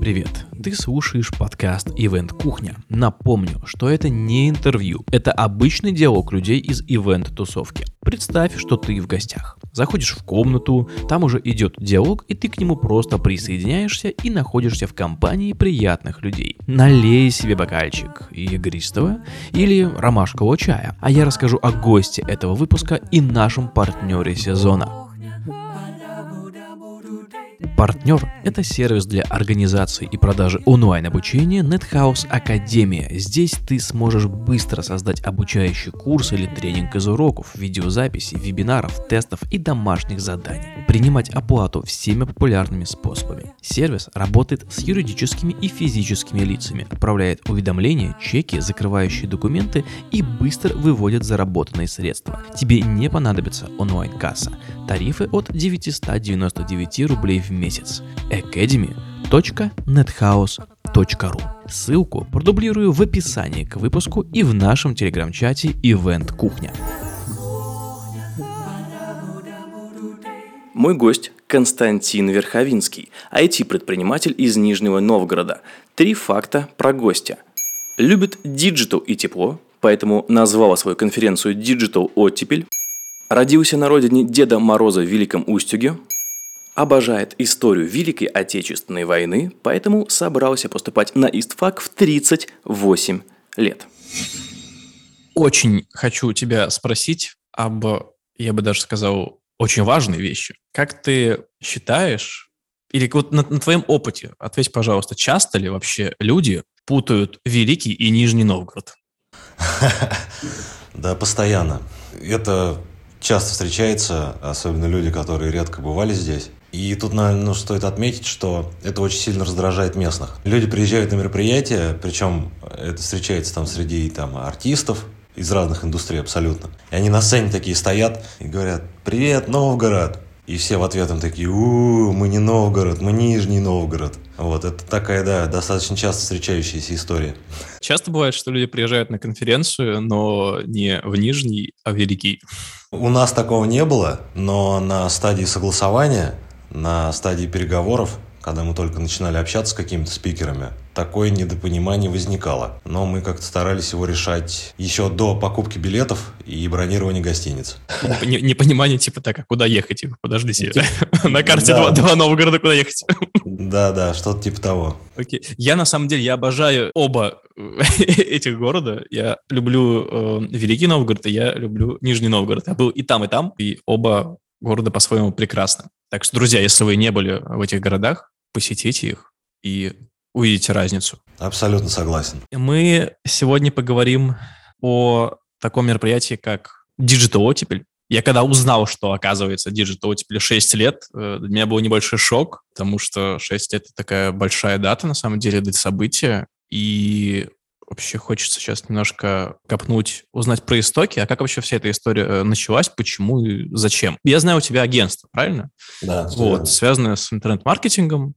Привет! Ты слушаешь подкаст Event Кухня. Напомню, что это не интервью, это обычный диалог людей из ивент-тусовки. Представь, что ты в гостях. Заходишь в комнату, там уже идет диалог, и ты к нему просто присоединяешься и находишься в компании приятных людей. Налей себе бокальчик игристого или ромашкового чая, а я расскажу о госте этого выпуска и нашем партнере сезона. Партнер – это сервис для организации и продажи онлайн-обучения NetHouse Академия. Здесь ты сможешь быстро создать обучающий курс или тренинг из уроков, видеозаписей, вебинаров, тестов и домашних заданий. Принимать оплату всеми популярными способами. Сервис работает с юридическими и физическими лицами, отправляет уведомления, чеки, закрывающие документы и быстро выводит заработанные средства. Тебе не понадобится онлайн-касса. Тарифы от 999 рублей в месяц. academy.nethouse.ru Ссылку продублирую в описании к выпуску и в нашем телеграм-чате Event Кухня. Мой гость Константин Верховинский, IT-предприниматель из Нижнего Новгорода. Три факта про гостя. Любит диджитал и тепло, поэтому назвал свою конференцию Digital Оттепель. Родился на родине Деда Мороза в Великом Устюге, обожает историю Великой Отечественной войны, поэтому собрался поступать на ИСТФАК в 38 лет. Очень хочу тебя спросить об, я бы даже сказал, очень важной вещи. Как ты считаешь, или вот на, на твоем опыте, ответь, пожалуйста, часто ли вообще люди путают Великий и Нижний Новгород? Да, постоянно. Это часто встречается, особенно люди, которые редко бывали здесь. И тут, наверное, ну, стоит отметить, что это очень сильно раздражает местных. Люди приезжают на мероприятия, причем это встречается там среди там, артистов из разных индустрий абсолютно. И они на сцене такие стоят и говорят «Привет, Новгород!» И все в ответ им такие «У, мы не Новгород, мы Нижний Новгород». Вот, это такая, да, достаточно часто встречающаяся история. Часто бывает, что люди приезжают на конференцию, но не в Нижний, а в Великий. У нас такого не было, но на стадии согласования на стадии переговоров, когда мы только начинали общаться с какими-то спикерами, такое недопонимание возникало. Но мы как-то старались его решать еще до покупки билетов и бронирования гостиниц. Непонимание типа так, а куда ехать? Типа, подождите, типа, на карте два, два Новгорода куда ехать? Да, да, что-то типа того. Окей. Я на самом деле, я обожаю оба этих города. Я люблю э, Великий Новгород, и я люблю Нижний Новгород. Я был и там, и там, и оба города по-своему прекрасны. Так что, друзья, если вы не были в этих городах, посетите их и увидите разницу. Абсолютно согласен. Мы сегодня поговорим о таком мероприятии, как Digital Оттепель. Я когда узнал, что, оказывается, Digital Оттепель 6 лет, э, для меня был небольшой шок, потому что 6 лет — это такая большая дата, на самом деле, для события. И вообще хочется сейчас немножко копнуть, узнать про истоки, а как вообще вся эта история э, началась, почему и зачем. Я знаю, у тебя агентство, правильно? Да. Вот, связанное с интернет-маркетингом,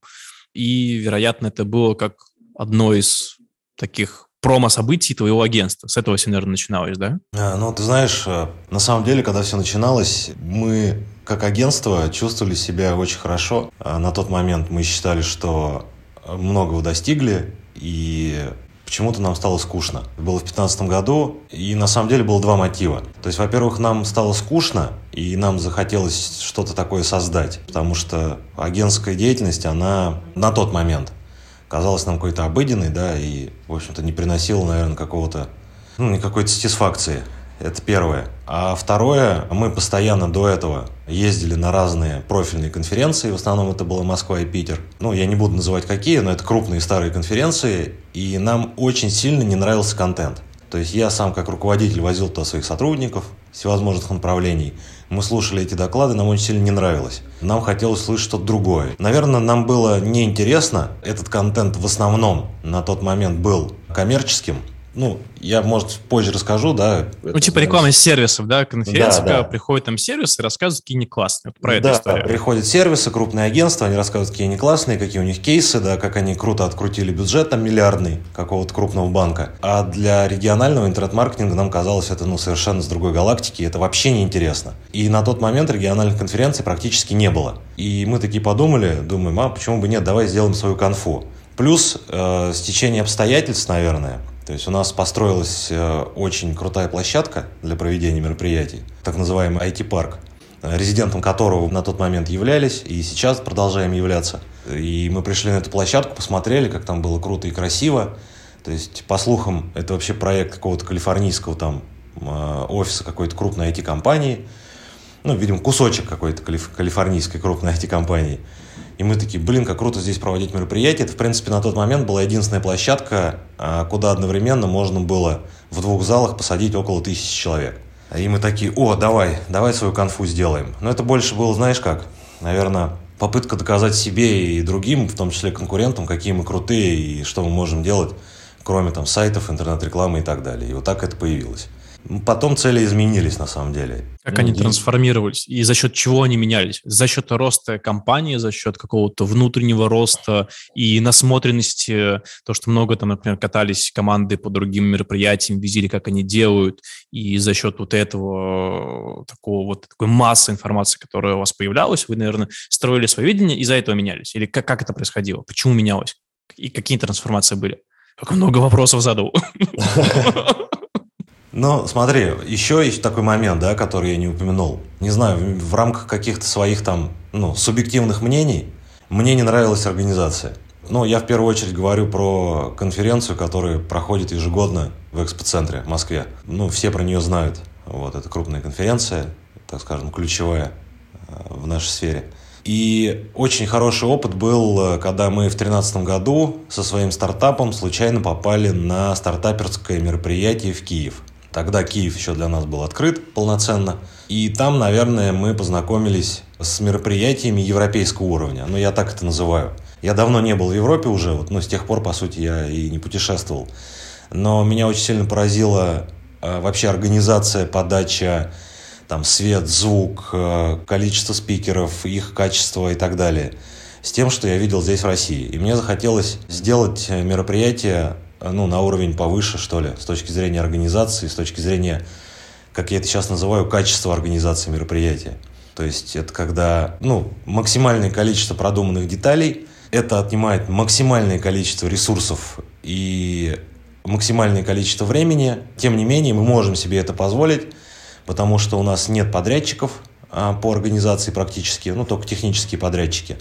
и, вероятно, это было как одно из таких промо-событий твоего агентства. С этого все, наверное, начиналось, да? А, ну, ты знаешь, э, на самом деле, когда все начиналось, мы как агентство чувствовали себя очень хорошо. А на тот момент мы считали, что многого достигли, и почему-то нам стало скучно. Было в 2015 году, и на самом деле было два мотива. То есть, во-первых, нам стало скучно, и нам захотелось что-то такое создать, потому что агентская деятельность, она на тот момент казалась нам какой-то обыденной, да, и, в общем-то, не приносила, наверное, какого-то, ну, никакой сатисфакции. Это первое. А второе, мы постоянно до этого ездили на разные профильные конференции, в основном это было Москва и Питер. Ну, я не буду называть какие, но это крупные старые конференции, и нам очень сильно не нравился контент. То есть я сам как руководитель возил туда своих сотрудников всевозможных направлений. Мы слушали эти доклады, нам очень сильно не нравилось. Нам хотелось слышать что-то другое. Наверное, нам было неинтересно. Этот контент в основном на тот момент был коммерческим, ну, я, может, позже расскажу, да. Ну, типа реклама из сервисов, да, конференция, да, да. приходят там сервисы рассказывают, какие они классные. Про да, эту историю. приходят сервисы, крупные агентства, они рассказывают, какие они классные, какие у них кейсы, да, как они круто открутили бюджет там миллиардный какого-то крупного банка. А для регионального интернет-маркетинга нам казалось это, ну, совершенно с другой галактики, это вообще неинтересно. И на тот момент региональных конференций практически не было. И мы такие подумали, думаем, а почему бы нет, давай сделаем свою конфу. Плюс э, стечение обстоятельств, наверное. То есть у нас построилась э, очень крутая площадка для проведения мероприятий, так называемый IT-парк, резидентом которого на тот момент являлись и сейчас продолжаем являться. И мы пришли на эту площадку, посмотрели, как там было круто и красиво. То есть, по слухам, это вообще проект какого-то калифорнийского там э, офиса какой-то крупной IT-компании. Ну, видимо, кусочек какой-то калифорнийской крупной IT-компании. И мы такие, блин, как круто здесь проводить мероприятия. Это, в принципе, на тот момент была единственная площадка, а, куда одновременно можно было в двух залах посадить около тысячи человек. И мы такие, о, давай, давай свою конфу сделаем. Но это больше было, знаешь как, наверное, попытка доказать себе и другим, в том числе конкурентам, какие мы крутые и что мы можем делать, кроме там сайтов, интернет-рекламы и так далее. И вот так это появилось. Потом цели изменились на самом деле. Как ну, они трансформировались и за счет чего они менялись? За счет роста компании, за счет какого-то внутреннего роста и насмотренности, то, что много там, например, катались команды по другим мероприятиям, видели, как они делают, и за счет вот этого такого вот такой массы информации, которая у вас появлялась, вы, наверное, строили свое видение и за этого менялись? Или как, как это происходило? Почему менялось? И какие трансформации были? Как много вопросов задал. Ну, смотри, еще есть такой момент, да, который я не упомянул. Не знаю, в рамках каких-то своих там, ну, субъективных мнений, мне не нравилась организация. Ну, я в первую очередь говорю про конференцию, которая проходит ежегодно в экспоцентре в Москве. Ну, все про нее знают. Вот, это крупная конференция, так скажем, ключевая э, в нашей сфере. И очень хороший опыт был, э, когда мы в 2013 году со своим стартапом случайно попали на стартаперское мероприятие в Киев – Тогда Киев еще для нас был открыт полноценно. И там, наверное, мы познакомились с мероприятиями европейского уровня. Ну, я так это называю. Я давно не был в Европе уже, вот, но с тех пор, по сути, я и не путешествовал. Но меня очень сильно поразила э, вообще организация, подача, там, свет, звук, э, количество спикеров, их качество и так далее. С тем, что я видел здесь в России. И мне захотелось сделать мероприятие ну, на уровень повыше, что ли, с точки зрения организации, с точки зрения, как я это сейчас называю, качества организации мероприятия. То есть это когда ну, максимальное количество продуманных деталей, это отнимает максимальное количество ресурсов и максимальное количество времени. Тем не менее, мы можем себе это позволить, потому что у нас нет подрядчиков а, по организации практически, ну, только технические подрядчики.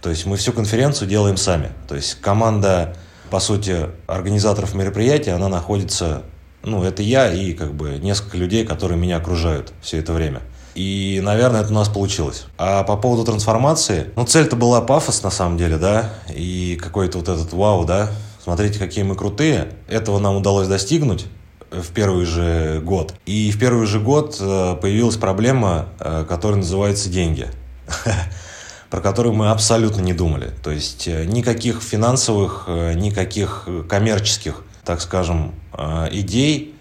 То есть мы всю конференцию делаем сами. То есть команда по сути, организаторов мероприятия, она находится, ну, это я и как бы несколько людей, которые меня окружают все это время. И, наверное, это у нас получилось. А по поводу трансформации, ну, цель-то была пафос, на самом деле, да, и какой-то вот этот вау, да, смотрите, какие мы крутые. Этого нам удалось достигнуть в первый же год. И в первый же год э, появилась проблема, э, которая называется деньги. про которую мы абсолютно не думали. То есть э, никаких финансовых, э, никаких коммерческих, так скажем, э, идей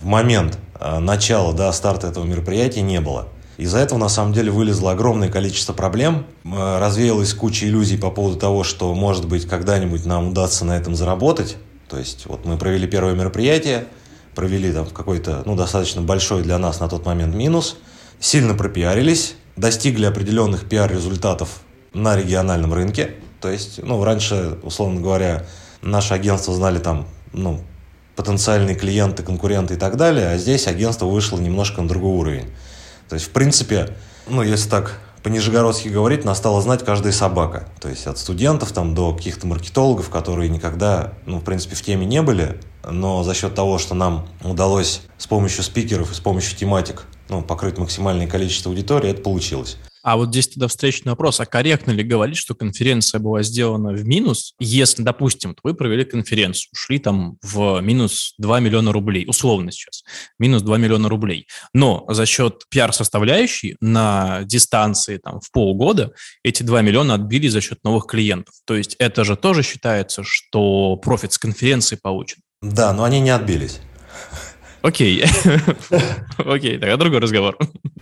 в момент начала, да, старта этого мероприятия не было. Из-за этого, на самом деле, вылезло огромное количество проблем, развеялась куча иллюзий по поводу того, что, может быть, когда-нибудь нам удастся на этом заработать. То есть, вот мы провели первое мероприятие, провели там какой-то, ну, достаточно большой для нас на тот момент минус, сильно пропиарились, достигли определенных пиар-результатов на региональном рынке. То есть, ну, раньше, условно говоря, наше агентство знали там, ну, потенциальные клиенты, конкуренты и так далее, а здесь агентство вышло немножко на другой уровень. То есть, в принципе, ну, если так по-нижегородски говорить, нас стала знать каждая собака. То есть от студентов там, до каких-то маркетологов, которые никогда, ну, в принципе, в теме не были, но за счет того, что нам удалось с помощью спикеров и с помощью тематик ну, покрыть максимальное количество аудитории, это получилось. А вот здесь тогда встречный вопрос, а корректно ли говорить, что конференция была сделана в минус, если, допустим, вы провели конференцию, ушли там в минус 2 миллиона рублей, условно сейчас, минус 2 миллиона рублей, но за счет пиар-составляющей на дистанции там в полгода эти 2 миллиона отбили за счет новых клиентов. То есть это же тоже считается, что профит с конференции получен. Да, но они не отбились. Окей. Окей, тогда другой разговор.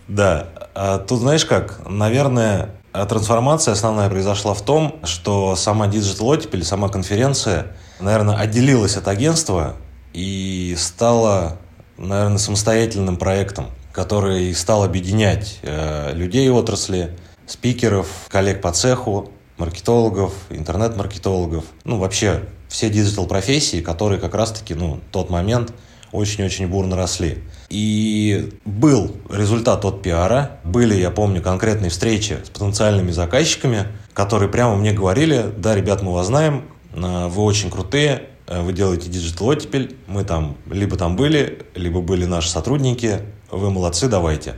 Да. А тут знаешь как? Наверное, трансформация основная произошла в том, что сама Digital или сама конференция, наверное, отделилась от агентства и стала, наверное, самостоятельным проектом, который стал объединять э, людей отрасли, спикеров, коллег по цеху, маркетологов, интернет-маркетологов, ну, вообще все digital-профессии, которые как раз-таки, ну, тот момент очень-очень бурно росли. И был результат от пиара. Были, я помню, конкретные встречи с потенциальными заказчиками, которые прямо мне говорили, да, ребят, мы вас знаем, э, вы очень крутые, э, вы делаете Digital Оттепель, мы там либо там были, либо были наши сотрудники, вы молодцы, давайте.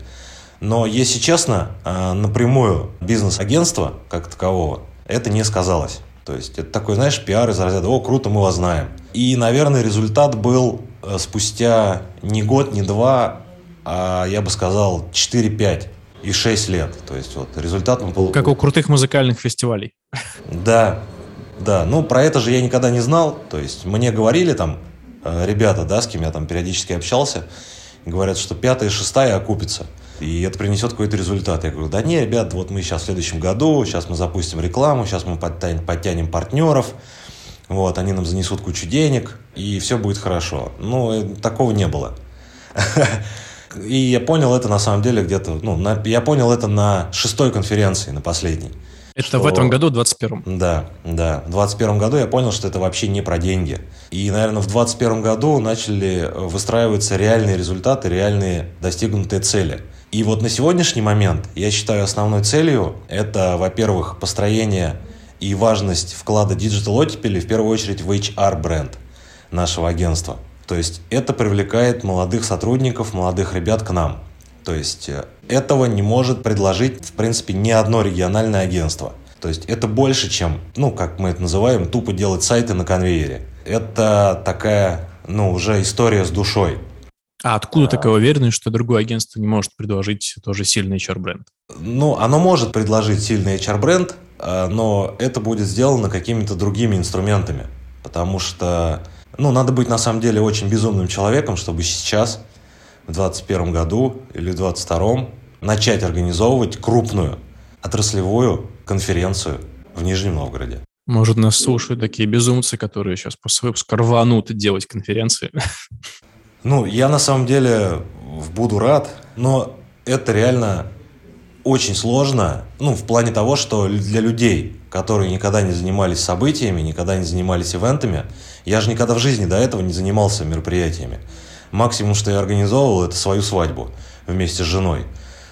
Но, если честно, э, напрямую бизнес-агентство, как такового, это не сказалось. То есть это такой, знаешь, пиар из разряда «О, круто, мы вас знаем». И, наверное, результат был спустя не год, не два, а я бы сказал 4-5 и 6 лет. То есть вот результат мы получили. Как у крутых музыкальных фестивалей. Да, да. Ну, про это же я никогда не знал. То есть мне говорили там э, ребята, да, с кем я там периодически общался, говорят, что пятая и шестая окупится и это принесет какой-то результат. Я говорю, да не, ребят, вот мы сейчас в следующем году, сейчас мы запустим рекламу, сейчас мы подтянем, подтянем партнеров, вот, они нам занесут кучу денег, и все будет хорошо. Ну, э, такого не было. И я понял это на самом деле где-то, ну, на, я понял это на шестой конференции, на последней. Это что... в этом году, в 21-м? Да, да. В 21 году я понял, что это вообще не про деньги. И, наверное, в 21 году начали выстраиваться реальные результаты, реальные достигнутые цели. И вот на сегодняшний момент я считаю основной целью это, во-первых, построение и важность вклада Digital оттепели в первую очередь в HR-бренд нашего агентства. То есть это привлекает молодых сотрудников, молодых ребят к нам. То есть э, этого не может предложить, в принципе, ни одно региональное агентство. То есть это больше, чем, ну, как мы это называем, тупо делать сайты на конвейере. Это такая, ну, уже история с душой. А откуда такая уверенность, что другое агентство не может предложить тоже сильный HR-бренд? Ну, оно может предложить сильный HR-бренд, но это будет сделано какими-то другими инструментами. Потому что, ну, надо быть на самом деле очень безумным человеком, чтобы сейчас в 2021 году или в 2022 начать организовывать крупную отраслевую конференцию в Нижнем Новгороде. Может, нас слушают такие безумцы, которые сейчас после выпуска рванут делать конференции. Ну, я на самом деле буду рад, но это реально очень сложно, ну, в плане того, что для людей, которые никогда не занимались событиями, никогда не занимались ивентами, я же никогда в жизни до этого не занимался мероприятиями. Максимум, что я организовывал, это свою свадьбу вместе с женой.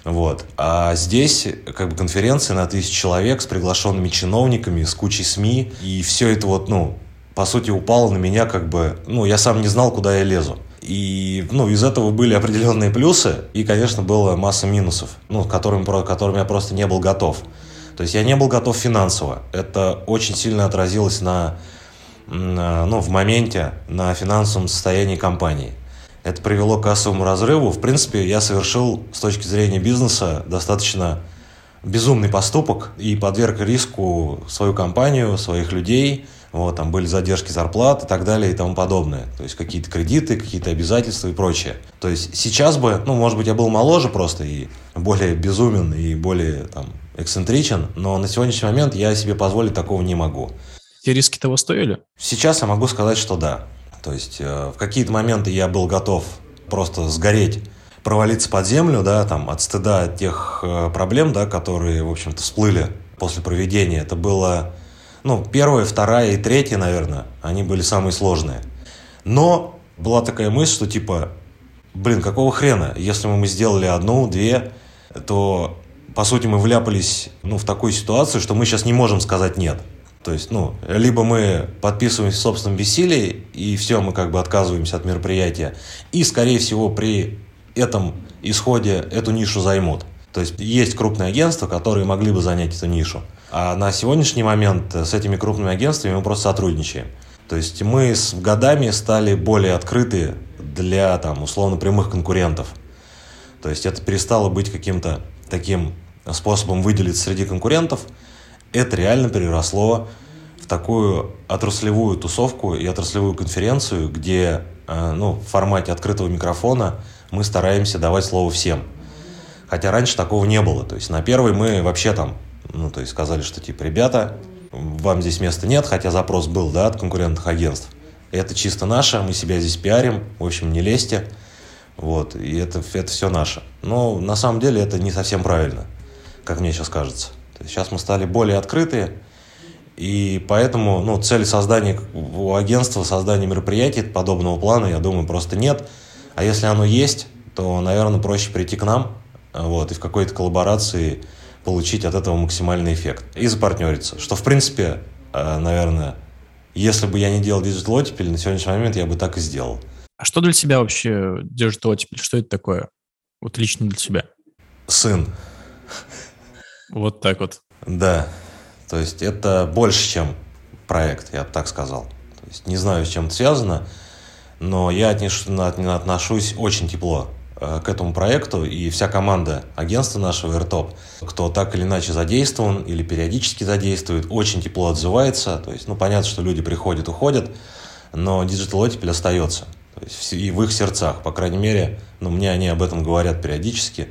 Вот. А здесь как бы конференция на тысячу человек с приглашенными чиновниками, с кучей СМИ. И все это вот, ну, по сути, упало на меня как бы... Ну, я сам не знал, куда я лезу. И ну, из этого были определенные плюсы, и, конечно, была масса минусов, ну, которым, которым я просто не был готов. То есть я не был готов финансово. Это очень сильно отразилось на, ну, в моменте на финансовом состоянии компании. Это привело к кассовому разрыву. В принципе, я совершил с точки зрения бизнеса достаточно безумный поступок и подверг риску свою компанию, своих людей. Вот, там были задержки зарплат и так далее и тому подобное. То есть какие-то кредиты, какие-то обязательства и прочее. То есть сейчас бы, ну, может быть, я был моложе просто и более безумен и более там эксцентричен, но на сегодняшний момент я себе позволить такого не могу. Те риски того стоили? Сейчас я могу сказать, что да. То есть э, в какие-то моменты я был готов просто сгореть, провалиться под землю, да, там, от стыда от тех э, проблем, да, которые, в общем-то, всплыли после проведения. Это было, ну, первая, вторая и третья, наверное, они были самые сложные. Но была такая мысль, что типа, блин, какого хрена, если мы сделали одну, две, то, по сути, мы вляпались, ну, в такую ситуацию, что мы сейчас не можем сказать нет. То есть, ну, либо мы подписываемся в собственном бессилии, и все, мы как бы отказываемся от мероприятия, и, скорее всего, при этом исходе эту нишу займут. То есть, есть крупные агентства, которые могли бы занять эту нишу. А на сегодняшний момент с этими крупными агентствами мы просто сотрудничаем. То есть, мы с годами стали более открыты для, там, условно, прямых конкурентов. То есть, это перестало быть каким-то таким способом выделиться среди конкурентов – это реально переросло в такую отраслевую тусовку и отраслевую конференцию, где э, ну, в формате открытого микрофона мы стараемся давать слово всем. Хотя раньше такого не было. То есть на первой мы вообще там, ну, то есть сказали, что типа, ребята, вам здесь места нет, хотя запрос был, да, от конкурентных агентств. Это чисто наше, мы себя здесь пиарим, в общем, не лезьте. Вот, и это, это все наше. Но на самом деле это не совсем правильно, как мне сейчас кажется. Сейчас мы стали более открытые, И поэтому ну, цели создания у агентства, создания мероприятий подобного плана, я думаю, просто нет. А если оно есть, то, наверное, проще прийти к нам вот, и в какой-то коллаборации получить от этого максимальный эффект. И запартнериться. Что, в принципе, э, наверное, если бы я не делал Digital Оттепель, на сегодняшний момент я бы так и сделал. А что для тебя вообще Digital Оттепель? Что это такое? Вот лично для тебя. Сын. Вот так вот. Да. То есть это больше, чем проект, я бы так сказал. То есть не знаю, с чем это связано, но я отношусь очень тепло к этому проекту, и вся команда агентства нашего AirTop, кто так или иначе задействован или периодически задействует, очень тепло отзывается. То есть, ну, понятно, что люди приходят, уходят, но Digital Ottipel остается. То есть, и в их сердцах, по крайней мере, ну, мне они об этом говорят периодически,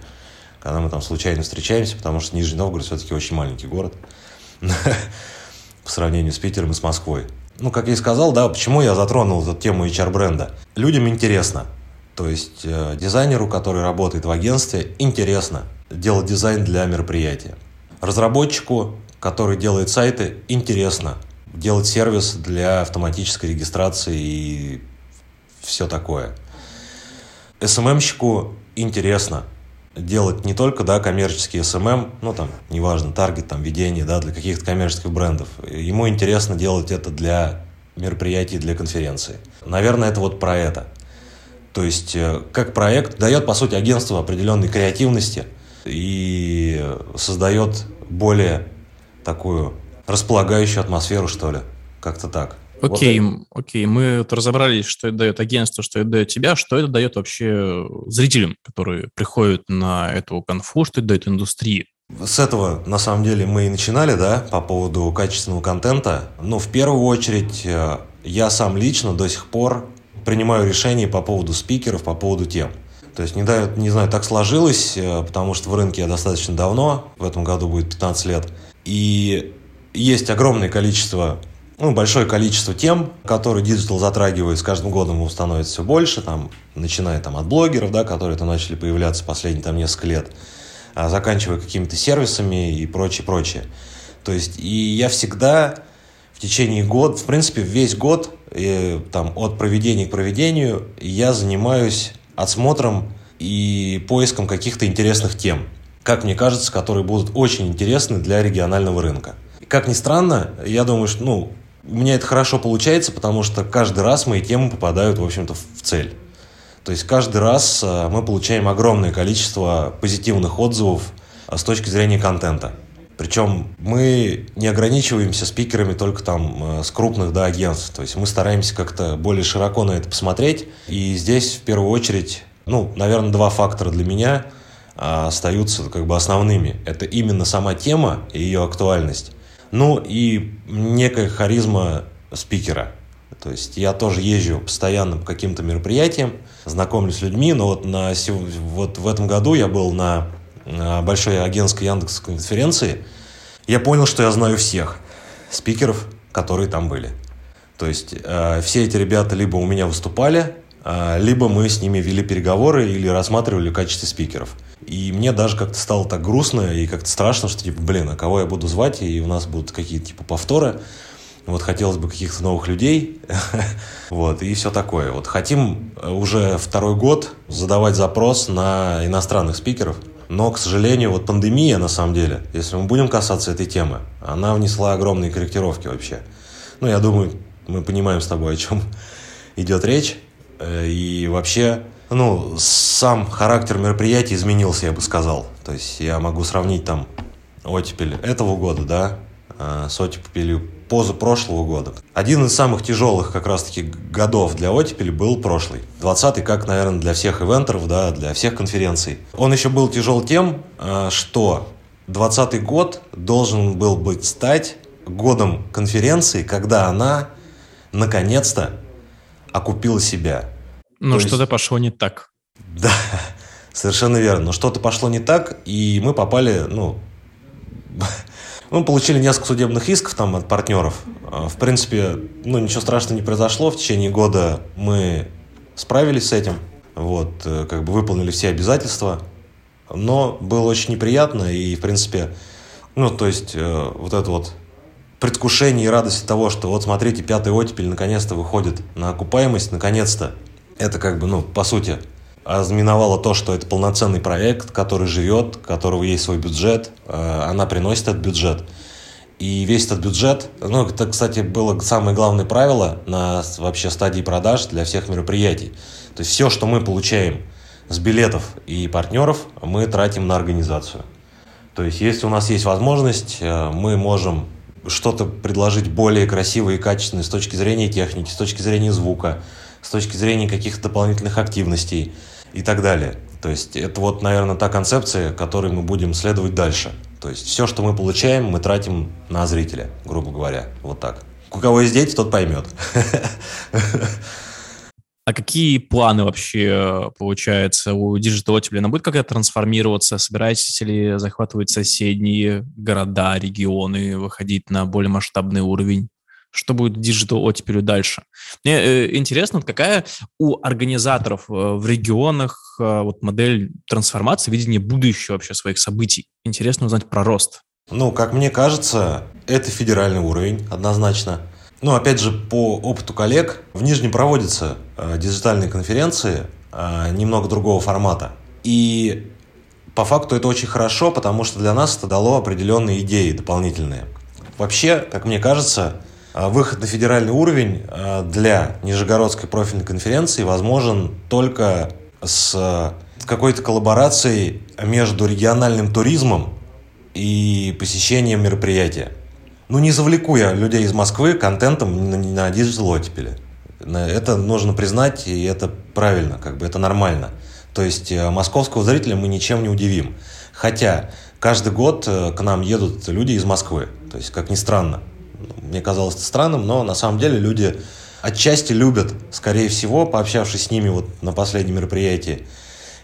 когда мы там случайно встречаемся, потому что Нижний Новгород все-таки очень маленький город по сравнению с Питером и с Москвой. Ну, как я и сказал, да, почему я затронул эту тему HR-бренда. Людям интересно. То есть э, дизайнеру, который работает в агентстве, интересно делать дизайн для мероприятия. Разработчику, который делает сайты, интересно делать сервис для автоматической регистрации и все такое. СММщику интересно делать не только, да, коммерческие SMM, ну, там, неважно, таргет, там, ведение, да, для каких-то коммерческих брендов. Ему интересно делать это для мероприятий, для конференции. Наверное, это вот про это. То есть, э, как проект дает, по сути, агентство определенной креативности и создает более такую располагающую атмосферу, что ли. Как-то так. Окей, вот окей, мы вот разобрались, что это дает агентство, что это дает тебя, что это дает вообще зрителям, которые приходят на эту конфу, что это дает индустрии. С этого, на самом деле, мы и начинали, да, по поводу качественного контента. Но в первую очередь э, я сам лично до сих пор принимаю решения по поводу спикеров, по поводу тем. То есть, не, дают, не знаю, так сложилось, э, потому что в рынке я достаточно давно, в этом году будет 15 лет. И есть огромное количество ну, большое количество тем, которые digital затрагивает, с каждым годом его становится все больше, там, начиная там, от блогеров, да, которые там начали появляться последние там, несколько лет, а заканчивая какими-то сервисами и прочее, прочее. То есть, и я всегда в течение года, в принципе, весь год, и, там, от проведения к проведению, я занимаюсь отсмотром и поиском каких-то интересных тем, как мне кажется, которые будут очень интересны для регионального рынка. Как ни странно, я думаю, что, ну, у меня это хорошо получается, потому что каждый раз мои темы попадают, в общем-то, в цель. То есть каждый раз э, мы получаем огромное количество позитивных отзывов э, с точки зрения контента. Причем мы не ограничиваемся спикерами только там э, с крупных да, агентств. То есть мы стараемся как-то более широко на это посмотреть. И здесь в первую очередь, ну, наверное, два фактора для меня остаются как бы основными. Это именно сама тема и ее актуальность. Ну и некая харизма спикера. То есть я тоже езжу постоянно по каким-то мероприятиям, знакомлюсь с людьми, но вот, на, вот в этом году я был на большой агентской Яндекс конференции, я понял, что я знаю всех спикеров, которые там были. То есть э, все эти ребята либо у меня выступали, э, либо мы с ними вели переговоры или рассматривали в качестве спикеров. И мне даже как-то стало так грустно и как-то страшно, что типа, блин, а кого я буду звать, и у нас будут какие-то типа повторы. Вот хотелось бы каких-то новых людей, вот, и все такое. Вот хотим уже второй год задавать запрос на иностранных спикеров, но, к сожалению, вот пандемия, на самом деле, если мы будем касаться этой темы, она внесла огромные корректировки вообще. Ну, я думаю, мы понимаем с тобой, о чем идет речь. Э, и вообще ну, сам характер мероприятия изменился, я бы сказал. То есть я могу сравнить там оттепель этого года, да, оттепелью позапрошлого года. Один из самых тяжелых как раз-таки годов для оттепели был прошлый. 20-й, как, наверное, для всех ивентеров, да, для всех конференций. Он еще был тяжел тем, а, что 20-й год должен был быть стать годом конференции, когда она наконец-то окупила себя. Но что-то есть... пошло не так. Да, совершенно верно. Но что-то пошло не так, и мы попали, ну, мы получили несколько судебных исков там от партнеров. А, в принципе, ну, ничего страшного не произошло. В течение года мы справились с этим. Вот, э, как бы выполнили все обязательства. Но было очень неприятно, и, в принципе, ну, то есть, э, вот это вот предвкушение и радость того, что вот смотрите, пятый оттепель наконец-то выходит на окупаемость, наконец-то. Это как бы, ну, по сути, ознаменовало то, что это полноценный проект, который живет, у которого есть свой бюджет, э, она приносит этот бюджет. И весь этот бюджет, ну, это, кстати, было самое главное правило на вообще стадии продаж для всех мероприятий. То есть все, что мы получаем с билетов и партнеров, мы тратим на организацию. То есть если у нас есть возможность, э, мы можем что-то предложить более красивое и качественное с точки зрения техники, с точки зрения звука, с точки зрения каких-то дополнительных активностей и так далее. То есть это вот, наверное, та концепция, которой мы будем следовать дальше. То есть все, что мы получаем, мы тратим на зрителя, грубо говоря. Вот так. У кого есть дети, тот поймет. А какие планы вообще, э, получается, у Digital Ottable? будет как-то трансформироваться? Собираетесь ли захватывать соседние города, регионы, выходить на более масштабный уровень? Что будет Digital Ottable дальше? Мне э, интересно, какая у организаторов э, в регионах э, вот модель трансформации, видение будущего вообще своих событий? Интересно узнать про рост. Ну, как мне кажется, это федеральный уровень, однозначно. Ну, опять же, по опыту коллег, в Нижнем проводятся э, диджитальные конференции э, немного другого формата. И по факту это очень хорошо, потому что для нас это дало определенные идеи дополнительные. Вообще, как мне кажется, выход на федеральный уровень э, для Нижегородской профильной конференции возможен только с э, какой-то коллаборацией между региональным туризмом и посещением мероприятия. Ну, не завлеку я людей из Москвы контентом на, на Digital Оттепели. Это нужно признать, и это правильно, как бы это нормально. То есть э, московского зрителя мы ничем не удивим. Хотя каждый год э, к нам едут люди из Москвы. То есть, как ни странно. Мне казалось это странным, но на самом деле люди отчасти любят, скорее всего, пообщавшись с ними вот на последнем мероприятии,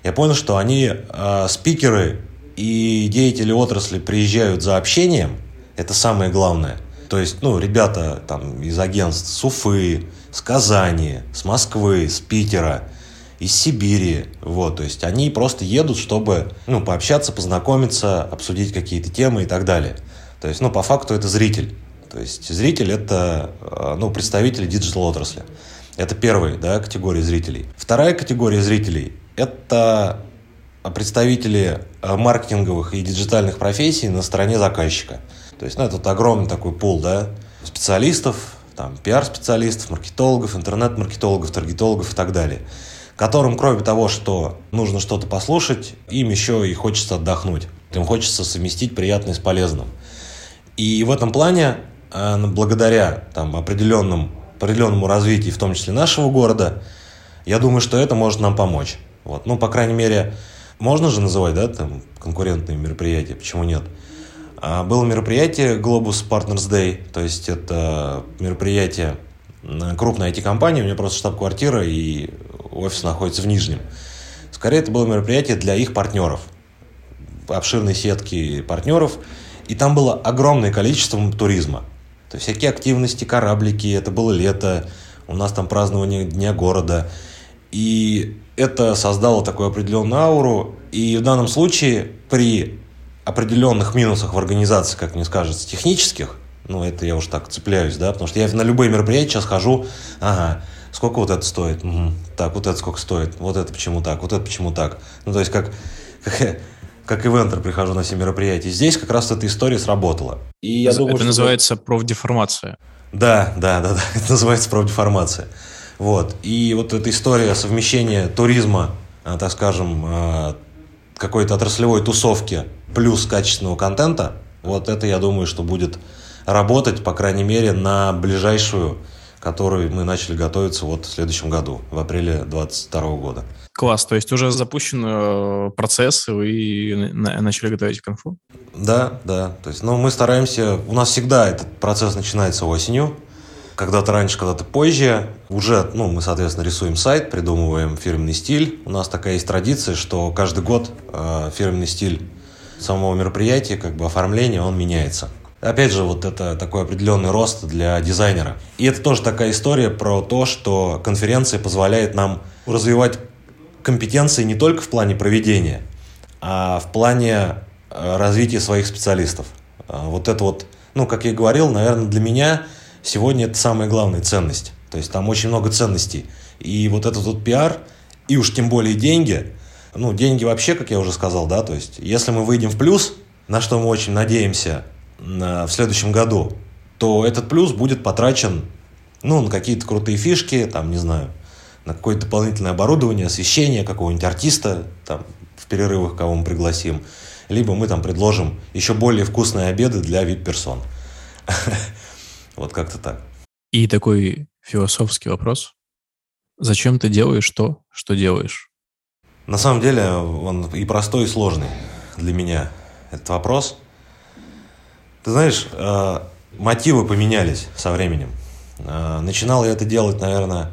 я понял, что они, э, спикеры и деятели отрасли приезжают за общением – это самое главное. То есть, ну, ребята там из агентств с Уфы, с Казани, с Москвы, с Питера, из Сибири, вот, то есть они просто едут, чтобы, ну, пообщаться, познакомиться, обсудить какие-то темы и так далее. То есть, ну, по факту это зритель. То есть зритель это, э, ну, представители digital отрасли. Это первая, да, категория зрителей. Вторая категория зрителей – это представители э, маркетинговых и диджитальных профессий на стороне заказчика – то есть, ну, это вот огромный такой пул, да, специалистов, там, пиар-специалистов, маркетологов, интернет-маркетологов, таргетологов и так далее, которым, кроме того, что нужно что-то послушать, им еще и хочется отдохнуть. Им хочется совместить приятное с полезным. И в этом плане, благодаря там, определенным, определенному развитию, в том числе нашего города, я думаю, что это может нам помочь. Вот. Ну, по крайней мере, можно же называть, да, там, конкурентные мероприятия, почему нет? А, было мероприятие Globus Partners Day, то есть это мероприятие крупной IT-компании, у нее просто штаб-квартира и офис находится в Нижнем. Скорее, это было мероприятие для их партнеров, обширной сетки партнеров, и там было огромное количество туризма. То всякие активности, кораблики, это было лето, у нас там празднование Дня города. И это создало такую определенную ауру. И в данном случае при определенных минусах в организации, как мне скажется, технических, ну, это я уже так цепляюсь, да, потому что я на любые мероприятия сейчас хожу, ага, сколько вот это стоит, угу. так, вот это сколько стоит, вот это почему так, вот это почему так. Ну, то есть, как, как, как ивентер прихожу на все мероприятия. Здесь как раз эта история сработала. И я это думаю, это что... называется профдеформация. Да, да, да, да, это называется профдеформация. Вот. И вот эта история совмещения туризма, а, так скажем, а, какой-то отраслевой тусовки плюс качественного контента, вот это, я думаю, что будет работать, по крайней мере, на ближайшую, которую мы начали готовиться вот в следующем году, в апреле 2022 года. Класс, то есть уже запущен э, процесс, и вы начали готовить конфу? Да, да. То есть, ну, мы стараемся, у нас всегда этот процесс начинается осенью, когда-то раньше, когда-то позже. Уже, ну, мы, соответственно, рисуем сайт, придумываем фирменный стиль. У нас такая есть традиция, что каждый год э, фирменный стиль самого мероприятия, как бы оформления, он меняется. Опять же, вот это такой определенный рост для дизайнера. И это тоже такая история про то, что конференция позволяет нам развивать компетенции не только в плане проведения, а в плане э, развития своих специалистов. А вот это вот ну, как я и говорил, наверное, для меня сегодня это самая главная ценность. То есть там очень много ценностей. И вот этот вот пиар, и уж тем более деньги, ну, деньги вообще, как я уже сказал, да, то есть если мы выйдем в плюс, на что мы очень надеемся в следующем году, то этот плюс будет потрачен, ну, на какие-то крутые фишки, там, не знаю, на какое-то дополнительное оборудование, освещение какого-нибудь артиста, там, в перерывах кого мы пригласим, либо мы там предложим еще более вкусные обеды для вип-персон. Вот как-то так. И такой философский вопрос. Зачем ты делаешь то, что делаешь? На самом деле он и простой, и сложный для меня этот вопрос. Ты знаешь, э, мотивы поменялись со временем. Э, начинал я это делать, наверное,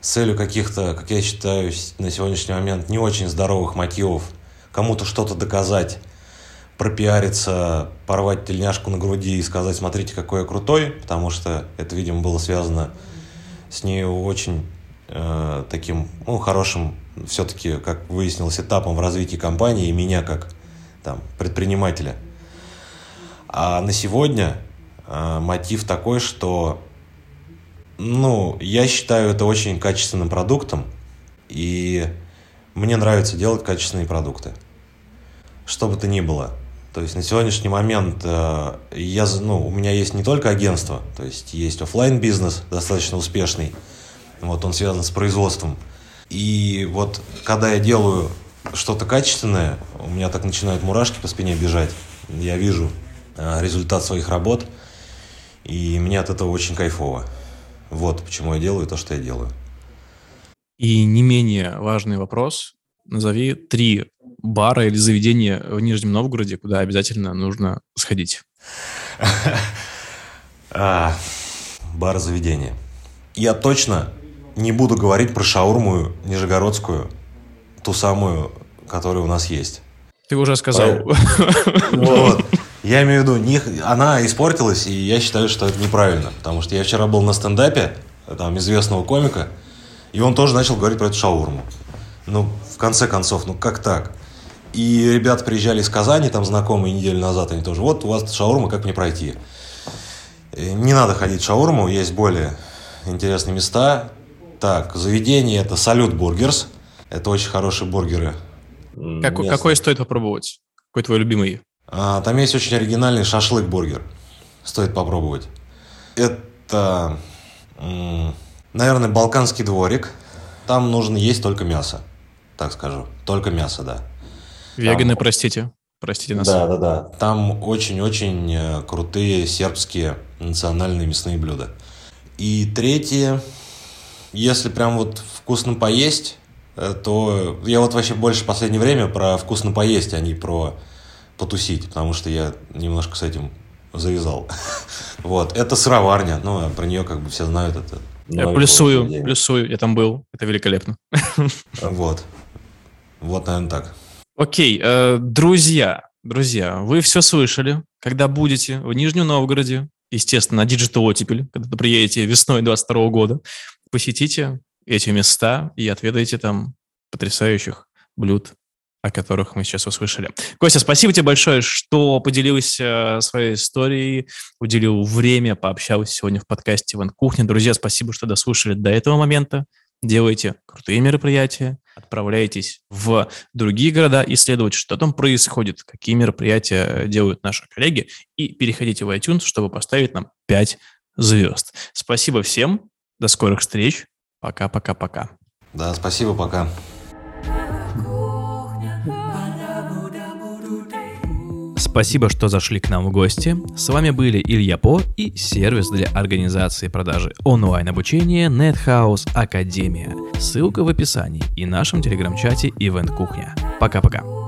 с целью каких-то, как я считаю, на сегодняшний момент не очень здоровых мотивов. Кому-то что-то доказать, пропиариться, порвать тельняшку на груди и сказать, смотрите, какой я крутой, потому что это, видимо, было связано с ней очень э, таким, ну, хорошим, все-таки, как выяснилось, этапом в развитии компании и меня как там, предпринимателя. А на сегодня э, мотив такой, что, ну, я считаю это очень качественным продуктом, и мне нравится делать качественные продукты. Что бы то ни было – то есть на сегодняшний момент э, я, ну, у меня есть не только агентство, то есть есть офлайн бизнес достаточно успешный, вот он связан с производством. И вот когда я делаю что-то качественное, у меня так начинают мурашки по спине бежать. Я вижу результат своих работ, и мне от этого очень кайфово. Вот почему я делаю то, что я делаю. И не менее важный вопрос. Назови три бара или заведения в Нижнем Новгороде, куда обязательно нужно сходить? А, бар заведение. Я точно не буду говорить про шаурму нижегородскую, ту самую, которая у нас есть. Ты уже сказал. Вот. Я имею в виду, не, она испортилась, и я считаю, что это неправильно. Потому что я вчера был на стендапе, там, известного комика, и он тоже начал говорить про эту шаурму. Ну, в конце концов, ну как так? И ребята приезжали из Казани, там знакомые неделю назад, они тоже, вот у вас шаурма, как мне пройти? Э, не надо ходить в шаурму, есть более интересные места. Так, заведение это Салют Бургерс. Это очень хорошие бургеры. Как, какой стоит попробовать? Какой твой любимый? А, там есть очень оригинальный шашлык-бургер. Стоит попробовать. Это, наверное, балканский дворик. Там нужно есть только мясо, так скажу. Только мясо, да. Веганы, там... простите. Простите нас. Да, да, да. Там очень-очень э, крутые сербские национальные мясные блюда. И третье, если прям вот вкусно поесть, э, то я вот вообще больше в последнее время про вкусно поесть, а не про потусить, потому что я немножко с этим завязал. Вот, это сыроварня, ну, а про нее как бы все знают это. Я плюсую, плюсую, я там был, это великолепно. Вот, вот, наверное, так. Окей, э, друзья, друзья, вы все слышали. Когда будете в Нижнем Новгороде, естественно, на Digital Оттепель, когда приедете весной 22 года, посетите эти места и отведайте там потрясающих блюд, о которых мы сейчас услышали. Костя, спасибо тебе большое, что поделился своей историей, уделил время, пообщался сегодня в подкасте «Иван Кухня». Друзья, спасибо, что дослушали до этого момента делайте крутые мероприятия, отправляйтесь в другие города исследовать, что там происходит, какие мероприятия делают наши коллеги, и переходите в iTunes, чтобы поставить нам 5 звезд. Спасибо всем, до скорых встреч, пока-пока-пока. Да, спасибо, пока. Спасибо, что зашли к нам в гости. С вами были Илья По и сервис для организации продажи онлайн-обучения NetHouse Академия. Ссылка в описании и нашем телеграм-чате Event Кухня. Пока-пока.